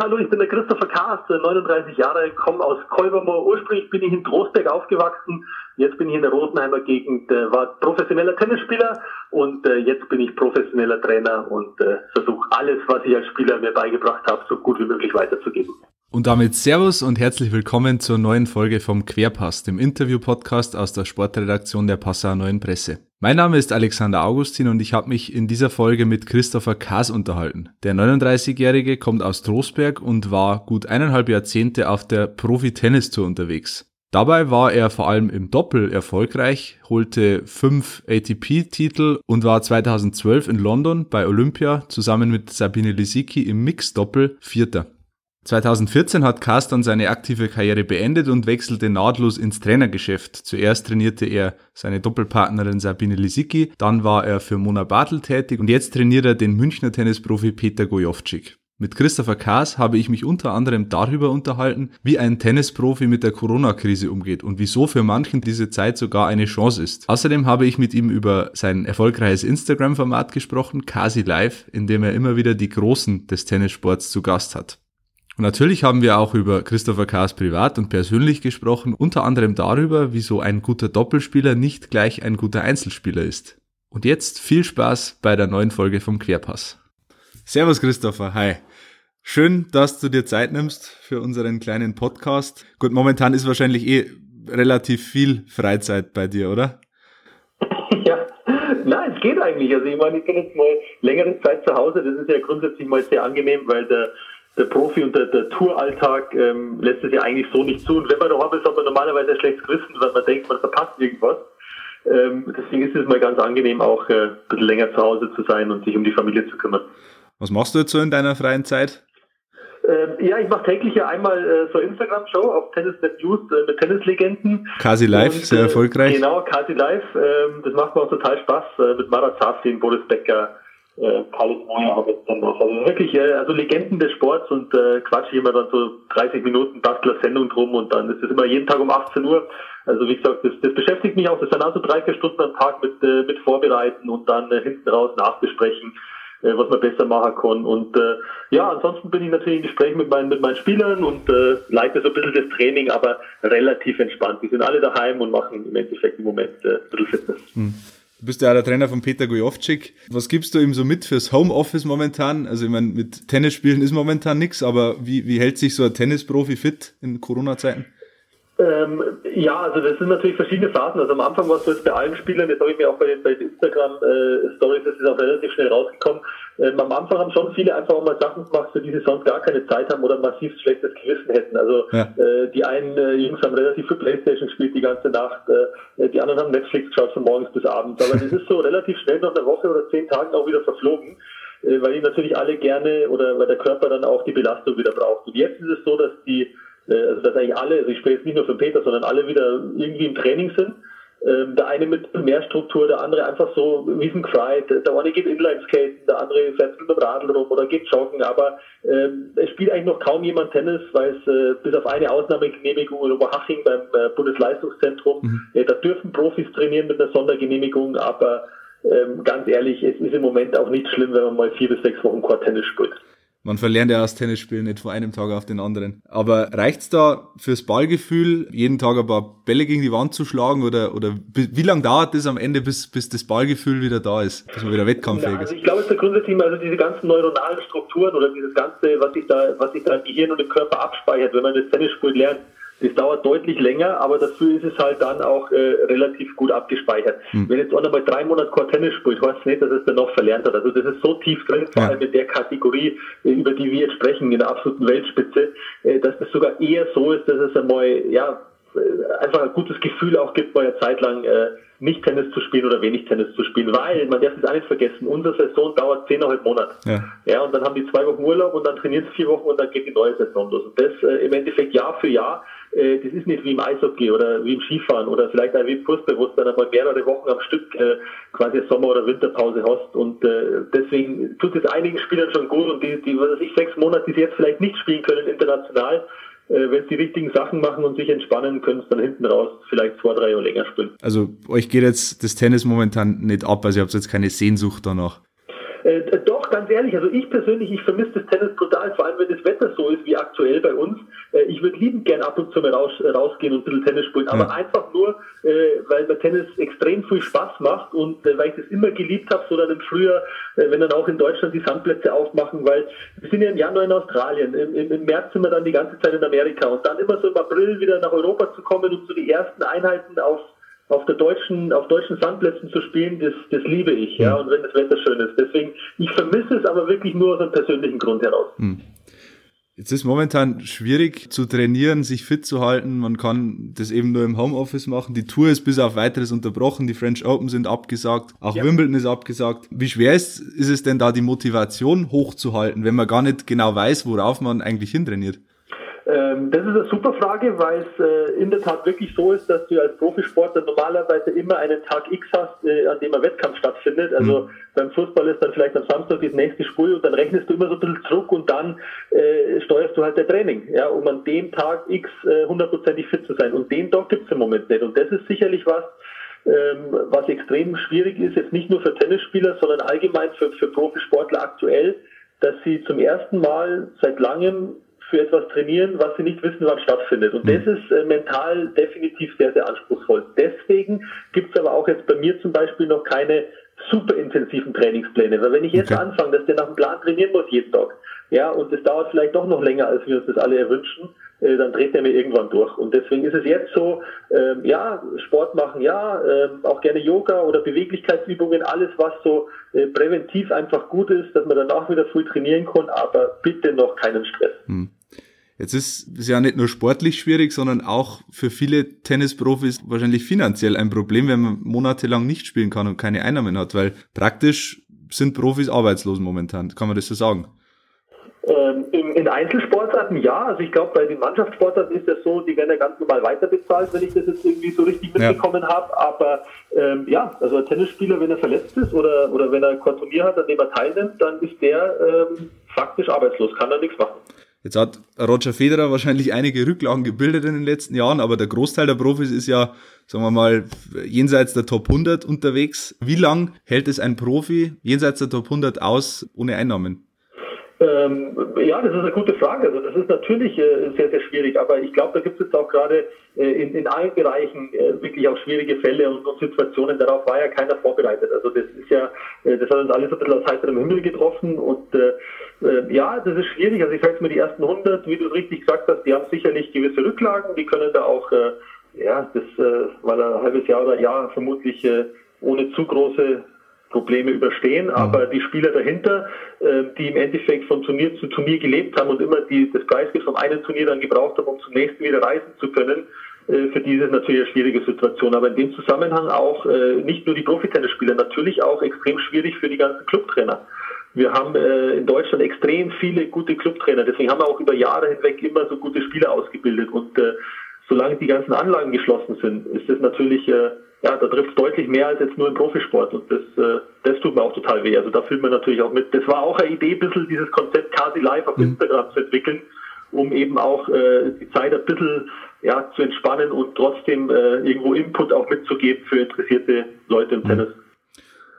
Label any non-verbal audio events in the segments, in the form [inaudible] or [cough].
Hallo, ich bin der Christopher Kaas, 39 Jahre, komme aus Kolbermoor. Ursprünglich bin ich in Trostberg aufgewachsen. Jetzt bin ich in der Rosenheimer Gegend, äh, war professioneller Tennisspieler und äh, jetzt bin ich professioneller Trainer und äh, versuche alles, was ich als Spieler mir beigebracht habe, so gut wie möglich weiterzugeben. Und damit Servus und herzlich willkommen zur neuen Folge vom Querpass, dem Interview-Podcast aus der Sportredaktion der Passauer Neuen Presse. Mein Name ist Alexander Augustin und ich habe mich in dieser Folge mit Christopher Kaas unterhalten. Der 39-Jährige kommt aus Trostberg und war gut eineinhalb Jahrzehnte auf der Profi-Tennis-Tour unterwegs. Dabei war er vor allem im Doppel erfolgreich, holte fünf ATP-Titel und war 2012 in London bei Olympia zusammen mit Sabine Lisicki im Mix-Doppel Vierter. 2014 hat Carsten seine aktive Karriere beendet und wechselte nahtlos ins Trainergeschäft. Zuerst trainierte er seine Doppelpartnerin Sabine Lisicki, dann war er für Mona Bartel tätig und jetzt trainiert er den Münchner Tennisprofi Peter Gojovcik. Mit Christopher Kaas habe ich mich unter anderem darüber unterhalten, wie ein Tennisprofi mit der Corona-Krise umgeht und wieso für manchen diese Zeit sogar eine Chance ist. Außerdem habe ich mit ihm über sein erfolgreiches Instagram-Format gesprochen, Kasi Live, in dem er immer wieder die Großen des Tennissports zu Gast hat. Und natürlich haben wir auch über Christopher Kaas privat und persönlich gesprochen, unter anderem darüber, wieso ein guter Doppelspieler nicht gleich ein guter Einzelspieler ist. Und jetzt viel Spaß bei der neuen Folge vom Querpass. Servus Christopher, hi. Schön, dass du dir Zeit nimmst für unseren kleinen Podcast. Gut, momentan ist wahrscheinlich eh relativ viel Freizeit bei dir, oder? Ja, nein, es geht eigentlich. Also ich meine, ich bin jetzt mal längere Zeit zu Hause. Das ist ja grundsätzlich mal sehr angenehm, weil der der Profi- und der, der Touralltag ähm, lässt es ja eigentlich so nicht zu. Und wenn man daheim ist, hat man normalerweise ein schlechtes Gewissen, weil man denkt, man verpasst irgendwas. Ähm, deswegen ist es mal ganz angenehm, auch äh, ein bisschen länger zu Hause zu sein und sich um die Familie zu kümmern. Was machst du jetzt so in deiner freien Zeit? Ähm, ja, ich mache täglich ja einmal äh, so Instagram-Show auf Tennisnet News äh, mit Tennislegenden. Kasi Live, und, sehr erfolgreich. Genau, Kasi Live. Ähm, das macht mir auch total Spaß äh, mit Marat Safin, Boris Becker, äh, Moya habe ich dann noch. Also wirklich, äh, also Legenden des Sports und äh, quatsche immer dann so 30 Minuten Bastler Sendung drum und dann ist es immer jeden Tag um 18 Uhr. Also wie gesagt, das, das beschäftigt mich auch. Das sind also drei, vier Stunden am Tag mit, äh, mit Vorbereiten und dann äh, hinten raus nachbesprechen, äh, was man besser machen kann. Und äh, ja, ansonsten bin ich natürlich in Gespräch mit meinen, mit meinen Spielern und äh, leite so ein bisschen das Training, aber relativ entspannt. Die sind alle daheim und machen im Endeffekt im Moment äh, ein bisschen Fitness. Hm. Du bist ja der Trainer von Peter Gojovcik. Was gibst du ihm so mit fürs Homeoffice momentan? Also ich meine, mit Tennisspielen ist momentan nichts, aber wie, wie hält sich so ein Tennisprofi fit in Corona-Zeiten? Ähm, ja, also das sind natürlich verschiedene Phasen. Also am Anfang war es so jetzt bei allen Spielern, das habe ich mir auch bei den, bei den Instagram-Stories, äh, das ist auch relativ schnell rausgekommen. Ähm, am Anfang haben schon viele einfach auch mal Sachen gemacht, für die sie sonst gar keine Zeit haben oder massiv schlechtes Gewissen hätten. Also ja. äh, die einen äh, Jungs haben relativ viel Playstation gespielt die ganze Nacht, äh, die anderen haben Netflix geschaut von morgens bis abends. Aber das ist so relativ schnell nach einer Woche oder zehn Tagen auch wieder verflogen äh, weil die natürlich alle gerne oder weil der Körper dann auch die Belastung wieder braucht. Und jetzt ist es so, dass die also dass eigentlich alle, also ich spreche jetzt nicht nur für Peter, sondern alle wieder irgendwie im Training sind. Ähm, der eine mit mehr Struktur, der andere einfach so wie ein Cry. Der eine geht Inline-Skaten, der andere fährt mit dem Radl rum oder geht joggen, aber ähm, es spielt eigentlich noch kaum jemand Tennis, weil es äh, bis auf eine Ausnahmegenehmigung in Oberhaching beim äh, Bundesleistungszentrum, mhm. äh, da dürfen Profis trainieren mit einer Sondergenehmigung, aber ähm, ganz ehrlich, es ist im Moment auch nicht schlimm, wenn man mal vier bis sechs Wochen Quad Tennis spielt. Man verlernt ja das Tennisspielen nicht von einem Tag auf den anderen. Aber reicht's da fürs Ballgefühl, jeden Tag ein paar Bälle gegen die Wand zu schlagen oder, oder wie lange dauert das am Ende, bis, bis das Ballgefühl wieder da ist, bis man wieder wettkampffähig ist? Also ich glaube, es ist der Grundsatz also diese ganzen neuronalen Strukturen oder dieses ganze, was sich da, was sich da im Gehirn und im Körper abspeichert, wenn man das Tennisspiel lernt, das dauert deutlich länger, aber dafür ist es halt dann auch äh, relativ gut abgespeichert. Hm. Wenn jetzt einer mal drei Monate kein Tennis spielt, heißt nicht, dass es dann noch verlernt hat. Also das ist so tief drin, vor allem in der Kategorie, äh, über die wir jetzt sprechen, in der absoluten Weltspitze, äh, dass es sogar eher so ist, dass es einmal, ja, äh, einfach ein gutes Gefühl auch gibt, mal eine Zeit lang äh, nicht Tennis zu spielen oder wenig Tennis zu spielen, weil man darf es auch nicht vergessen, unsere Saison dauert zehneinhalb Monate. Ja. ja, und dann haben die zwei Wochen Urlaub und dann trainieren sie vier Wochen und dann geht die neue Saison los. Und das äh, im Endeffekt Jahr für Jahr äh, das ist nicht wie im Eishockey oder wie im Skifahren oder vielleicht auch wie im Fußball, wo du dann einmal mehrere Wochen am Stück äh, quasi Sommer- oder Winterpause hast. Und äh, deswegen tut es einigen Spielern schon gut und die, die was weiß ich, sechs Monate, die sie jetzt vielleicht nicht spielen können international, äh, wenn sie die richtigen Sachen machen und sich entspannen, können sie dann hinten raus vielleicht zwei, drei Jahre länger spielen. Also euch geht jetzt das Tennis momentan nicht ab, also ihr habt jetzt keine Sehnsucht danach. Äh, doch, ganz ehrlich, also ich persönlich, ich vermisse das Tennis brutal, vor allem wenn das Wetter so ist wie aktuell bei uns. Äh, ich würde liebend gern ab und zu mal raus, äh, rausgehen und ein bisschen Tennis spielen, aber ja. einfach nur, äh, weil mir Tennis extrem viel Spaß macht und äh, weil ich das immer geliebt habe, so dann im Frühjahr, äh, wenn dann auch in Deutschland die Sandplätze aufmachen, weil wir sind ja im Januar in Australien, im, im, im März sind wir dann die ganze Zeit in Amerika und dann immer so im April wieder nach Europa zu kommen und so die ersten Einheiten auf auf der deutschen, auf deutschen Sandplätzen zu spielen, das, das liebe ich, ja, und wenn das Wetter schön ist. Deswegen, ich vermisse es aber wirklich nur aus einem persönlichen Grund heraus. Hm. Jetzt ist momentan schwierig zu trainieren, sich fit zu halten. Man kann das eben nur im Homeoffice machen. Die Tour ist bis auf weiteres unterbrochen. Die French Open sind abgesagt. Auch ja. Wimbledon ist abgesagt. Wie schwer ist, ist es denn da, die Motivation hochzuhalten, wenn man gar nicht genau weiß, worauf man eigentlich hintrainiert? Ähm, das ist eine super Frage, weil es äh, in der Tat wirklich so ist, dass du als Profisportler normalerweise immer einen Tag X hast, äh, an dem ein Wettkampf stattfindet. Also mhm. beim Fußball ist dann vielleicht am Samstag das nächste Spiel und dann rechnest du immer so ein bisschen zurück und dann äh, steuerst du halt der Training, ja, um an dem Tag X äh, hundertprozentig fit zu sein. Und den Tag gibt es im Moment nicht. Und das ist sicherlich was, ähm, was extrem schwierig ist, jetzt nicht nur für Tennisspieler, sondern allgemein für, für Profisportler aktuell, dass sie zum ersten Mal seit langem für etwas trainieren, was sie nicht wissen, wann stattfindet. Und das mhm. ist äh, mental definitiv sehr, sehr anspruchsvoll. Deswegen gibt es aber auch jetzt bei mir zum Beispiel noch keine super intensiven Trainingspläne. Weil wenn ich jetzt okay. anfange, dass der nach dem Plan trainieren muss jeden Tag, ja, und es dauert vielleicht doch noch länger, als wir uns das alle erwünschen, äh, dann dreht er mir irgendwann durch. Und deswegen ist es jetzt so, ähm, ja, Sport machen, ja, ähm, auch gerne Yoga oder Beweglichkeitsübungen, alles, was so äh, präventiv einfach gut ist, dass man danach wieder früh trainieren kann, aber bitte noch keinen Stress. Hm. Jetzt ist es ja nicht nur sportlich schwierig, sondern auch für viele Tennisprofis wahrscheinlich finanziell ein Problem, wenn man monatelang nicht spielen kann und keine Einnahmen hat, weil praktisch sind Profis arbeitslos momentan. Kann man das so sagen? Ähm, in, in, Einzelsportarten ja, also ich glaube, bei den Mannschaftssportarten ist das so, die werden ja ganz normal weiterbezahlt, wenn ich das jetzt irgendwie so richtig mitbekommen ja. habe. Aber ähm, ja, also ein Tennisspieler, wenn er verletzt ist oder, oder wenn er ein Turnier hat, an dem er teilnimmt, dann ist der ähm, faktisch arbeitslos, kann er nichts machen. Jetzt hat Roger Federer wahrscheinlich einige Rücklagen gebildet in den letzten Jahren, aber der Großteil der Profis ist ja, sagen wir mal, jenseits der Top 100 unterwegs. Wie lang hält es ein Profi jenseits der Top 100 aus ohne Einnahmen? Ähm, ja, das ist eine gute Frage. Also das ist natürlich äh, sehr, sehr schwierig, aber ich glaube, da gibt es jetzt auch gerade äh, in, in allen Bereichen äh, wirklich auch schwierige Fälle und, und, Situationen. Darauf war ja keiner vorbereitet. Also das ist ja, äh, das hat uns alles ein bisschen aus heiterem Himmel getroffen und äh, äh, ja, das ist schwierig. Also ich sage mal, die ersten 100, wie du richtig gesagt hast, die haben sicherlich gewisse Rücklagen. Die können da auch, ja, das weil ein halbes Jahr oder Jahr vermutlich ohne zu große Probleme überstehen, mhm. aber die Spieler dahinter, äh, die im Endeffekt von Turnier zu Turnier gelebt haben und immer die, das Preisgeld vom einen Turnier dann gebraucht haben, um zum nächsten wieder reisen zu können, äh, für die ist es natürlich eine schwierige Situation. Aber in dem Zusammenhang auch äh, nicht nur die Profitennisspieler, natürlich auch extrem schwierig für die ganzen Clubtrainer. Wir haben äh, in Deutschland extrem viele gute Clubtrainer, deswegen haben wir auch über Jahre hinweg immer so gute Spieler ausgebildet und äh, solange die ganzen Anlagen geschlossen sind, ist es natürlich äh, ja, da trifft es deutlich mehr als jetzt nur im Profisport und das, äh, das tut mir auch total weh. Also da fühlt man natürlich auch mit. Das war auch eine Idee, ein bisschen dieses Konzept Kasi Live auf mhm. Instagram zu entwickeln, um eben auch äh, die Zeit ein bisschen ja, zu entspannen und trotzdem äh, irgendwo Input auch mitzugeben für interessierte Leute im mhm. Tennis.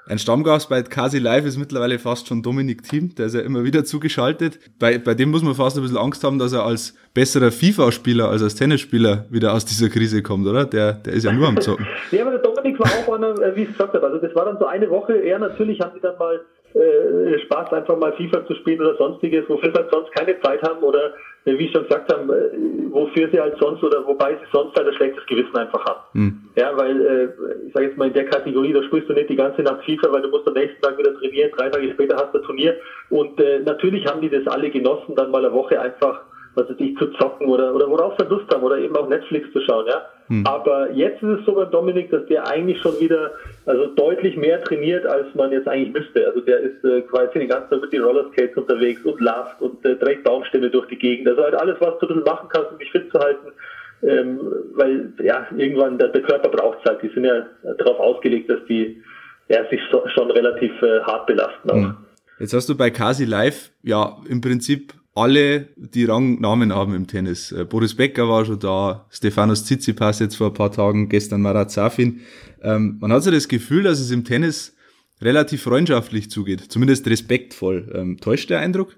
Ein Stammgast bei Kasi Live ist mittlerweile fast schon Dominik Thiem, der ist ja immer wieder zugeschaltet. Bei, bei dem muss man fast ein bisschen Angst haben, dass er als besserer FIFA-Spieler als als Tennisspieler wieder aus dieser Krise kommt, oder? Der, der ist ja nur am Zocken. [laughs] ja, aber der Dominik war auch einer, äh, wie ich gesagt habe, also das war dann so eine Woche, er natürlich haben sie dann mal äh, Spaß, einfach mal FIFA zu spielen oder sonstiges, wofür sie halt sonst keine Zeit haben oder äh, wie ich schon gesagt habe, äh, wofür sie halt sonst oder wobei sie sonst halt ein schlechtes Gewissen einfach haben. Mhm. Ja, weil äh, ich sage jetzt mal in der Kategorie, da spielst du nicht die ganze Nacht FIFA, weil du musst am nächsten Tag wieder trainieren, drei Tage später hast du ein Turnier und äh, natürlich haben die das alle genossen, dann mal eine Woche einfach was weiß ich, zu zocken oder, oder worauf sie Lust haben oder eben auch Netflix zu schauen, ja. Hm. Aber jetzt ist es so beim Dominik, dass der eigentlich schon wieder, also deutlich mehr trainiert, als man jetzt eigentlich müsste. Also der ist äh, quasi den ganzen Tag mit den Rollerskates unterwegs und lacht und äh, trägt Baumstämme durch die Gegend. Also halt alles, was du ein bisschen machen kannst, um dich fit zu halten. Ähm, weil, ja, irgendwann, der, der Körper braucht Zeit. Die sind ja darauf ausgelegt, dass die ja, sich so, schon relativ äh, hart belasten auch. Hm. Jetzt hast du bei Kasi Live ja im Prinzip alle, die Rangnamen haben im Tennis. Äh, Boris Becker war schon da, Stefanos Tsitsipas jetzt vor ein paar Tagen, gestern Marat Safin. Ähm, man hat so das Gefühl, dass es im Tennis relativ freundschaftlich zugeht, zumindest respektvoll. Ähm, täuscht der Eindruck?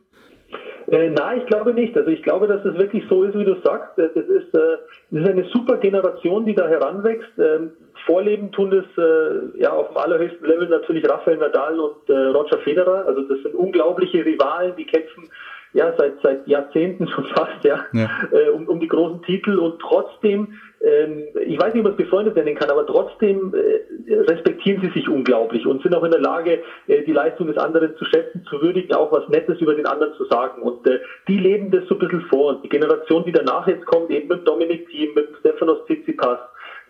Äh, nein, ich glaube nicht. Also ich glaube, dass es wirklich so ist, wie du sagst. Das ist, äh, das ist eine super Generation, die da heranwächst. Ähm, vorleben tun das äh, ja auf dem allerhöchsten Level natürlich Rafael Nadal und äh, Roger Federer. Also das sind unglaubliche Rivalen, die kämpfen ja seit seit Jahrzehnten [laughs] schon fast ja, ja. Äh, um, um die großen Titel und trotzdem ähm, ich weiß nicht, ob man es befreundet nennen kann, aber trotzdem äh, respektieren sie sich unglaublich und sind auch in der Lage, äh, die Leistung des anderen zu schätzen, zu würdigen, auch was Nettes über den anderen zu sagen. Und äh, die leben das so ein bisschen vor. Und die Generation, die danach jetzt kommt, eben mit Dominik Thiem, mit Stefanos Tsitsipas,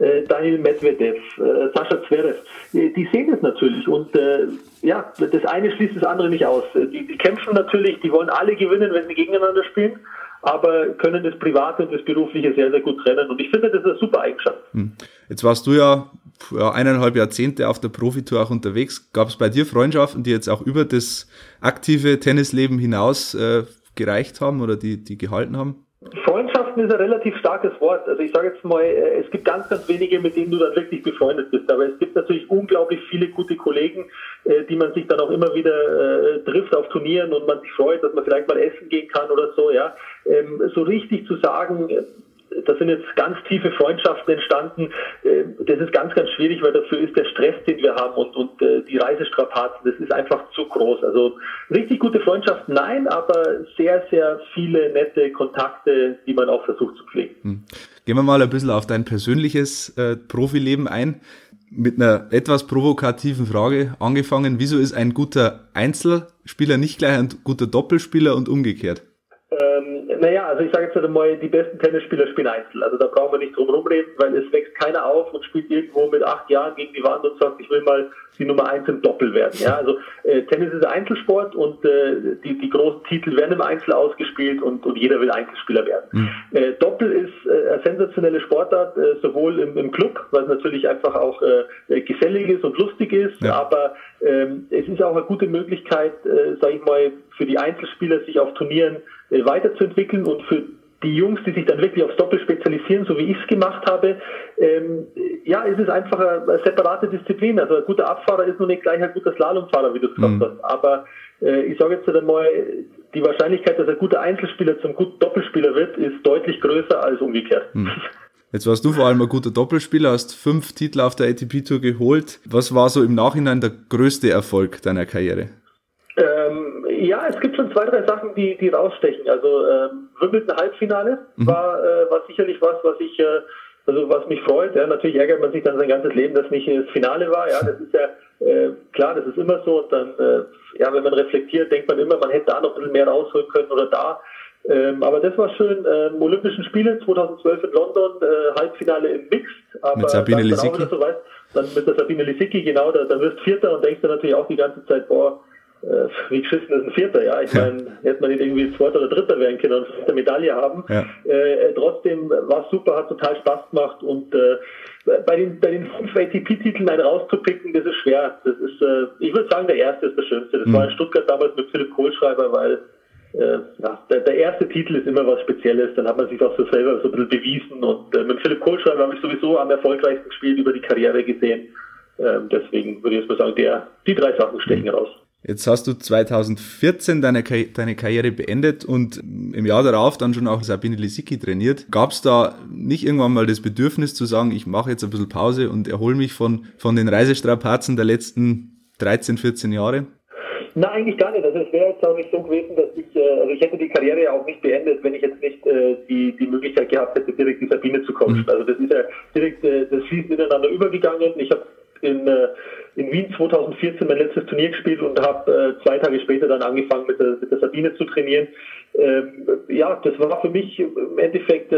äh, Daniel Medvedev, äh, Sascha Zverev, äh, die sehen es natürlich und äh, ja, das eine schließt das andere nicht aus. Die, die kämpfen natürlich, die wollen alle gewinnen, wenn sie gegeneinander spielen, aber können das Private und das Berufliche sehr, sehr gut trennen und ich finde, das ist eine super Eigenschaft. Hm. Jetzt warst du ja, ja eineinhalb Jahrzehnte auf der Profitour auch unterwegs. Gab es bei dir Freundschaften, die jetzt auch über das aktive Tennisleben hinaus äh, gereicht haben oder die, die gehalten haben? Freundschaften ist ein relativ starkes Wort. Also ich sage jetzt mal, äh, es gibt ganz, ganz wenige, mit denen du dann wirklich befreundet bist. Aber es gibt natürlich unglaublich viele gute Kollegen, äh, die man sich dann auch immer wieder äh, trifft auf Turnieren und man sich freut, dass man vielleicht mal essen gehen kann oder so. Ja, ähm, so richtig zu sagen, da sind jetzt ganz tiefe Freundschaften entstanden. Äh, das ist ganz, ganz schwierig, weil dafür ist der Stress, den wir haben und, und äh, die Reisestrapazen, das ist einfach zu groß. Also richtig gute Freundschaften, nein, aber sehr, sehr viele nette Kontakte, die man auch versucht zu pflegen. Hm. Gehen wir mal ein bisschen auf dein persönliches äh, Profileben ein. Mit einer etwas provokativen Frage angefangen. Wieso ist ein guter Einzelspieler nicht gleich ein guter Doppelspieler und umgekehrt? Ähm, naja, also ich sage jetzt einmal, die besten Tennisspieler spielen Einzel. Also da brauchen wir nicht drum rumreden, weil es wächst keiner auf und spielt irgendwo mit acht Jahren gegen die Wand und sagt, ich will mal die Nummer eins im Doppel werden. Ja, also äh, Tennis ist Einzelsport und äh, die, die großen Titel werden im Einzel ausgespielt und, und jeder will Einzelspieler werden. Mhm. Äh, Doppel ist äh, eine sensationelle Sportart, äh, sowohl im, im Club, weil es natürlich einfach auch äh, gesellig ist und lustig ist, ja. aber ähm, es ist auch eine gute Möglichkeit, äh, sage ich mal, für die Einzelspieler sich auf Turnieren weiterzuentwickeln und für die Jungs, die sich dann wirklich aufs Doppel spezialisieren, so wie ich es gemacht habe, ähm, ja, es ist einfach eine, separate Disziplin. Also ein guter Abfahrer ist nur nicht gleich ein guter Slalomfahrer, wie du es gesagt mhm. hast. Aber äh, ich sage jetzt einmal, die Wahrscheinlichkeit, dass ein guter Einzelspieler zum guten Doppelspieler wird, ist deutlich größer als umgekehrt. Mhm. Jetzt warst du vor allem ein guter Doppelspieler, hast fünf Titel auf der ATP Tour geholt. Was war so im Nachhinein der größte Erfolg deiner Karriere? Ähm, ja, es gibt schon zwei, drei Sachen, die, die rausstechen. Also ähm, Wimbledon Halbfinale mhm. war, äh, war sicherlich was, was ich, äh, also was mich freut. Ja, natürlich ärgert man sich dann sein ganzes Leben, dass nicht das Finale war. Ja, das ist ja äh, klar, das ist immer so. Und dann, äh, ja, wenn man reflektiert, denkt man immer, man hätte da noch ein bisschen mehr rausholen können oder da. Ähm, aber das war schön. Ähm, Olympischen Spiele 2012 in London, äh, Halbfinale im Mixed. Aber mit Sabine Lisicki. So dann mit der Sabine Lisicki, genau, da, da wirst Vierter und denkst du natürlich auch die ganze Zeit, boah, wie geschissen ist ein Vierter, ja. Ich meine, hätte man nicht irgendwie Zweiter oder Dritter werden können und eine Medaille haben. Ja. Äh, trotzdem war es super, hat total Spaß gemacht und äh, bei den, bei den fünf ATP-Titeln einen rauszupicken, das ist schwer. Das ist, äh, ich würde sagen, der erste ist der schönste. Das mhm. war in Stuttgart damals mit Philipp Kohlschreiber, weil äh, ja, der, der, erste Titel ist immer was Spezielles, dann hat man sich auch so selber so ein bisschen bewiesen und äh, mit Philipp Kohlschreiber habe ich sowieso am erfolgreichsten gespielt über die Karriere gesehen. Ähm, deswegen würde ich jetzt mal sagen, der, die drei Sachen stechen mhm. raus. Jetzt hast du 2014 deine, deine Karriere beendet und im Jahr darauf dann schon auch Sabine Lisicki trainiert. Gab es da nicht irgendwann mal das Bedürfnis zu sagen, ich mache jetzt ein bisschen Pause und erhole mich von, von den Reisestrapazen der letzten 13, 14 Jahre? Na, eigentlich gar nicht. Also es wäre jetzt auch nicht so gewesen, dass ich, äh, also ich hätte die Karriere ja auch nicht beendet, wenn ich jetzt nicht äh, die, die Möglichkeit gehabt hätte, direkt die Sabine zu coachen. Mhm. Also das ist ja direkt, äh, das fließt ineinander übergegangen. Ich habe in, äh, in Wien 2014 mein letztes Turnier gespielt und habe äh, zwei Tage später dann angefangen mit der, mit der Sabine zu trainieren. Ähm, ja, das war für mich im Endeffekt, äh,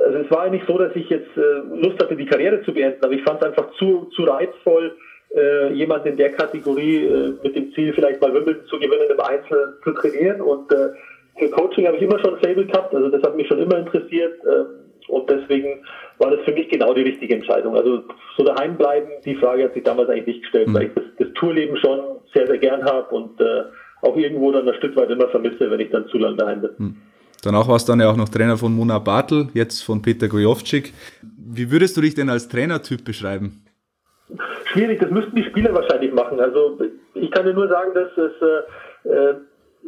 also es war eigentlich so, dass ich jetzt äh, Lust hatte, die Karriere zu beenden, aber ich fand es einfach zu, zu reizvoll, äh, jemand in der Kategorie äh, mit dem Ziel, vielleicht mal Wimbledon zu gewinnen, im Einzel zu trainieren. Und äh, für Coaching habe ich immer schon ein Fable gehabt, also das hat mich schon immer interessiert. Äh, und deswegen war das für mich genau die richtige Entscheidung. Also so daheim bleiben, die Frage hat sich damals eigentlich nicht gestellt, mhm. weil ich das, das, Tourleben schon sehr, sehr gern habe und äh, auch irgendwo dann ein Stück weit immer vermisse, wenn ich dann zu lange daheim bin. Mhm. Danach warst du dann ja auch noch Trainer von Mona Bartel, jetzt von Peter Gojovcik. Wie würdest du dich denn als Trainertyp beschreiben? schwierig, das müssten die Spieler wahrscheinlich machen. Also ich kann dir nur sagen, dass es, äh, äh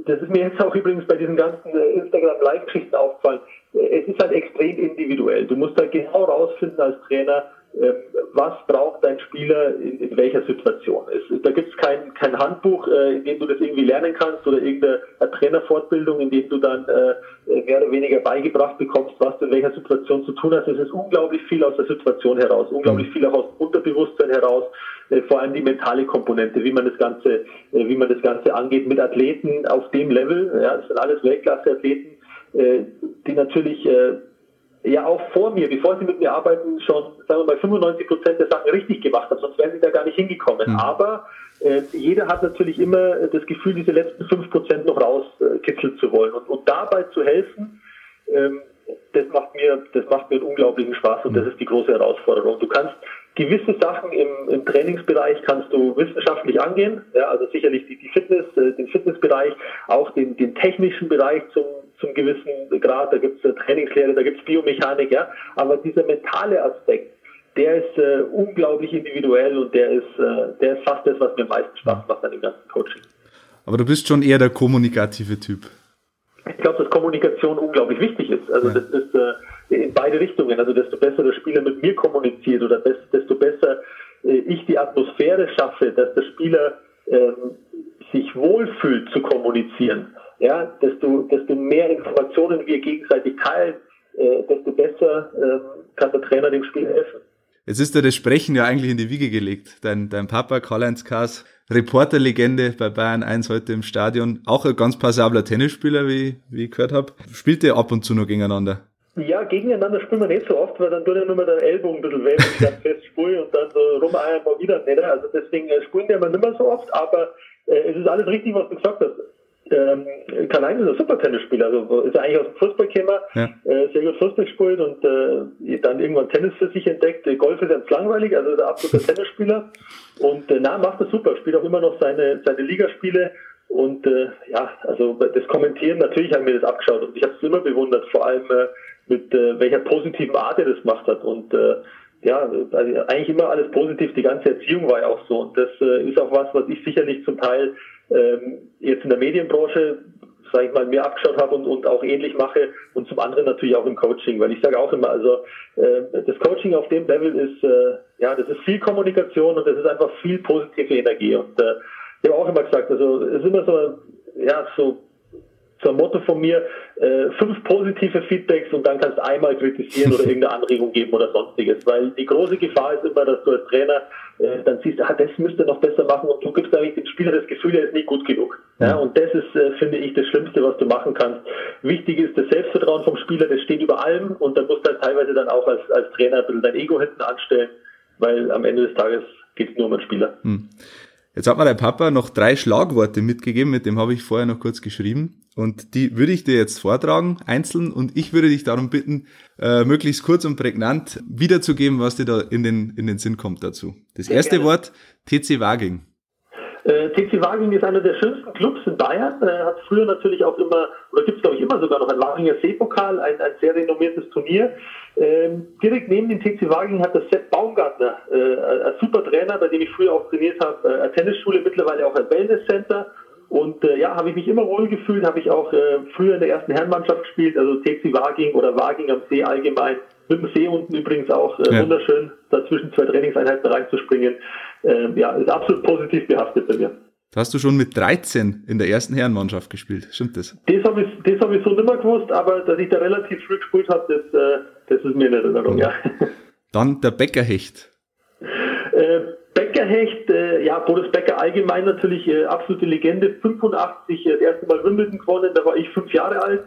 das ist mir jetzt auch übrigens bei diesen ganzen Instagram-Live-Geschichten aufgefallen, es ist halt extrem individuell. Du musst da genau rausfinden als Trainer, ähm, was braucht dein Spieler in, in welcher Situation. Es, da gibt es kein, kein Handbuch, äh, in dem du das irgendwie lernen kannst oder irgendeine Trainerfortbildung, in dem du dann äh, mehr oder weniger beigebracht bekommst, was du in welcher Situation zu tun hast. Es ist unglaublich viel aus der Situation heraus, unglaublich viel auch aus dem Unterbewusstsein heraus, äh, vor allem die mentale Komponente, wie man das Ganze, äh, wie man das Ganze angeht mit Athleten auf dem Level. Ja, das sind alles Weltklasse-Athleten, äh, die natürlich äh, ja auch vor mir, bevor sie mit mir arbeiten, schon, sagen wir mal, 95 Prozent der Sachen richtig gemacht haben, sonst wären sie da gar nicht hingekommen. Mhm. Aber äh, jeder hat natürlich immer das Gefühl, diese letzten 5 Prozent noch rauskitzeln äh, zu wollen. Und, und dabei zu helfen, ähm, das macht mir, das macht mir einen unglaublichen Spaß und das mhm. ist die große Herausforderung. Du kannst gewisse Sachen im, im Trainingsbereich kannst du wissenschaftlich angehen, ja, also sicherlich die, die Fitness, äh, den Fitnessbereich, auch den, den technischen Bereich zum, zum gewissen Grad, da gibt es Trainingslehre, da gibt es Biomechanik, ja, aber dieser mentale Aspekt, der ist äh, unglaublich individuell und der ist, äh, der ist fast das, was mir am meisten Spaß macht an dem ganzen Coaching. Aber du bist schon eher der kommunikative Typ. Ich glaube, dass Kommunikation unglaublich wichtig ist. Also ja. das ist äh, in beide Richtungen. Also desto besser der Spieler mit mir kommuniziert oder desto besser äh, ich die Atmosphäre schaffe, dass der Spieler ähm, sich wohlfühlt zu kommunizieren, ja, desto, desto mehr Informationen wir gegenseitig teilen, äh, desto besser äh, kann der Trainer dem Spieler helfen. Jetzt ist dir das Sprechen ja eigentlich in die Wiege gelegt. Dein, dein Papa, Karl-Heinz Kaas, Reporterlegende bei Bayern 1 heute im Stadion, auch ein ganz passabler Tennisspieler, wie, wie ich gehört habe. Spielt ihr ab und zu noch gegeneinander? Ja, gegeneinander spielen wir nicht so oft, weil dann tut ja nur mal der Ellbogen ein bisschen weh, wenn ich dann [laughs] fest spiele und dann so rumeiern mal wieder nicht. Also deswegen äh, spielen wir immer nicht mehr so oft, aber äh, es ist alles richtig, was du gesagt hast. Ähm, Karl-Heinz ist ein super Tennisspieler, also ist eigentlich aus dem Fußball gekommen, ja. äh, sehr gut Fußball gespielt und äh, dann irgendwann Tennis für sich entdeckt. Golf ist ganz langweilig, also ist ein absoluter [laughs] Tennisspieler und äh, na, macht das super, spielt auch immer noch seine, seine Ligaspiele und äh, ja, also das Kommentieren, natürlich haben wir das abgeschaut und ich habe es immer bewundert, vor allem äh, mit äh, welcher positiven Art er das gemacht hat. Und äh, ja, also eigentlich immer alles positiv. Die ganze Erziehung war ja auch so. Und das äh, ist auch was, was ich sicherlich zum Teil ähm, jetzt in der Medienbranche, sage ich mal, mir abgeschaut habe und, und auch ähnlich mache. Und zum anderen natürlich auch im Coaching, weil ich sage auch immer, also äh, das Coaching auf dem Level ist, äh, ja, das ist viel Kommunikation und das ist einfach viel positive Energie. Und äh, ich habe auch immer gesagt, also es ist immer so, ja, so zum Motto von mir, äh, fünf positive Feedbacks und dann kannst du einmal kritisieren oder [laughs] irgendeine Anregung geben oder sonstiges. Weil die große Gefahr ist immer, dass du als Trainer äh, dann siehst, ah, das müsste noch besser machen und du gibst eigentlich dem Spieler das Gefühl, er ist nicht gut genug. Ja, und das ist, äh, finde ich, das Schlimmste, was du machen kannst. Wichtig ist das Selbstvertrauen vom Spieler, das steht über allem und dann musst du halt teilweise dann auch als, als Trainer ein bisschen dein Ego hinten anstellen, weil am Ende des Tages geht es nur um den Spieler. Hm. Jetzt hat mir der Papa noch drei Schlagworte mitgegeben, mit dem habe ich vorher noch kurz geschrieben. Und die würde ich dir jetzt vortragen, einzeln, und ich würde dich darum bitten, äh, möglichst kurz und prägnant wiederzugeben, was dir da in den, in den Sinn kommt dazu. Das erste. Wort, TC Waging. Äh, TC Waging ist einer der schönsten Clubs in Bayern, äh, hat früher natürlich auch immer, oder gibt es glaube ich immer sogar noch ein Waginger Seepokal, ein, ein sehr renommiertes Turnier. Ähm, direkt neben dem TC Waging hat der Sepp Baumgartner, äh, ein super Trainer, bei dem ich früher auch trainiert habe, äh, eine Tennisschule, mittlerweile auch ein Wellness Center und äh, ja, habe ich mich immer wohl gefühlt, habe ich auch äh, früher in der ersten Herrenmannschaft gespielt, also TC Waging oder Waging am See allgemein. Mit dem See unten übrigens auch äh, ja. wunderschön, dazwischen zwei Trainingseinheiten reinzuspringen. Äh, ja, ist absolut positiv behaftet bei mir. Da hast du schon mit 13 in der ersten Herrenmannschaft gespielt, stimmt das? Das habe ich, das hab ich so nicht mehr gewusst, aber dass ich da relativ früh gespielt habe, das, äh, das ist mir in Erinnerung, ja. [laughs] Dann der Bäckerhecht. Äh, Beckerhecht, äh, ja, Boris Becker allgemein natürlich äh, absolute Legende. 85 äh, das erste Mal Wimbledon gewonnen, da war ich fünf Jahre alt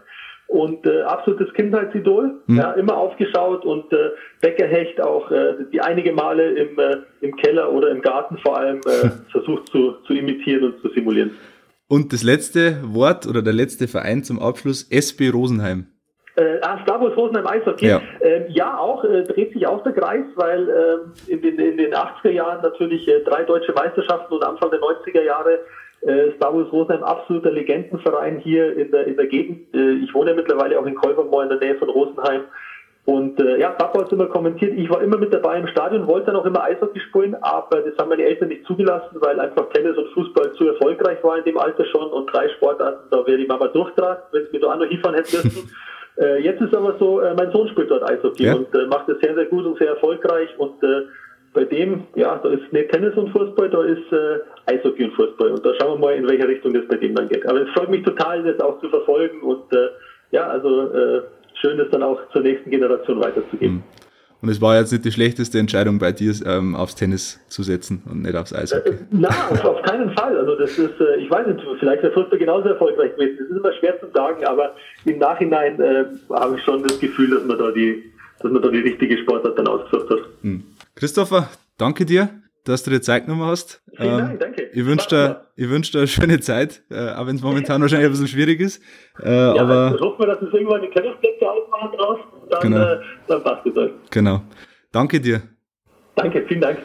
und äh, absolutes Kindheitsidol, mhm. ja, immer aufgeschaut und äh, Beckerhecht auch äh, die einige Male im, äh, im Keller oder im Garten vor allem äh, [laughs] versucht zu, zu imitieren und zu simulieren. Und das letzte Wort oder der letzte Verein zum Abschluss, SB Rosenheim. Äh, ah, Star Wars Rosenheim Eishockey. Ja, äh, ja auch, äh, dreht sich auch der Kreis, weil äh, in, den, in den 80er Jahren natürlich äh, drei deutsche Meisterschaften und Anfang der 90er Jahre äh, Star Wars Rosenheim absoluter Legendenverein hier in der, in der Gegend. Äh, ich wohne mittlerweile auch in Kolbermoor in der Nähe von Rosenheim. Und äh, ja, Papa hat es immer kommentiert, ich war immer mit dabei im Stadion, wollte dann auch immer Eishockey spielen, aber das haben meine Eltern nicht zugelassen, weil einfach Tennis und Fußball zu erfolgreich war in dem Alter schon und drei Sportarten, da wäre die Mama durchtragen, wenn sie mir da auch noch hinfahren hätte müssen. [laughs] äh, jetzt ist aber so, äh, mein Sohn spielt dort Eishockey ja. und äh, macht das sehr, sehr gut und sehr erfolgreich und äh, bei dem, ja, da ist nicht Tennis und Fußball, da ist äh, Eishockey und Fußball. Und da schauen wir mal, in welche Richtung das bei dem dann geht. Aber es freut mich total, das auch zu verfolgen und äh, ja, also äh, schön, das dann auch zur nächsten Generation weiterzugeben. Mhm. Und es war jetzt nicht die schlechteste Entscheidung bei dir, ähm, aufs Tennis zu setzen und nicht aufs Eishockey. Äh, nein, auf keinen Fall. Also das ist, äh, ich weiß nicht, vielleicht wäre Fußball genauso erfolgreich gewesen. Das ist immer schwer zu sagen, aber im Nachhinein äh, habe ich schon das Gefühl, dass man da die, dass man da die richtige Sportart dann ausgesucht hat. Mhm. Christopher, danke dir, dass du dir Zeit genommen hast. Vielen Dank, ähm, danke. Ich wünsche dir, ich wünsch dir eine schöne Zeit, äh, auch wenn es momentan [laughs] wahrscheinlich ein bisschen schwierig ist. Äh, ja, aber hoffen wir, dass es irgendwann die Tennisplätze ausmachen draus, dann, genau. äh, dann passt es euch. Genau. Danke dir. Danke, vielen Dank.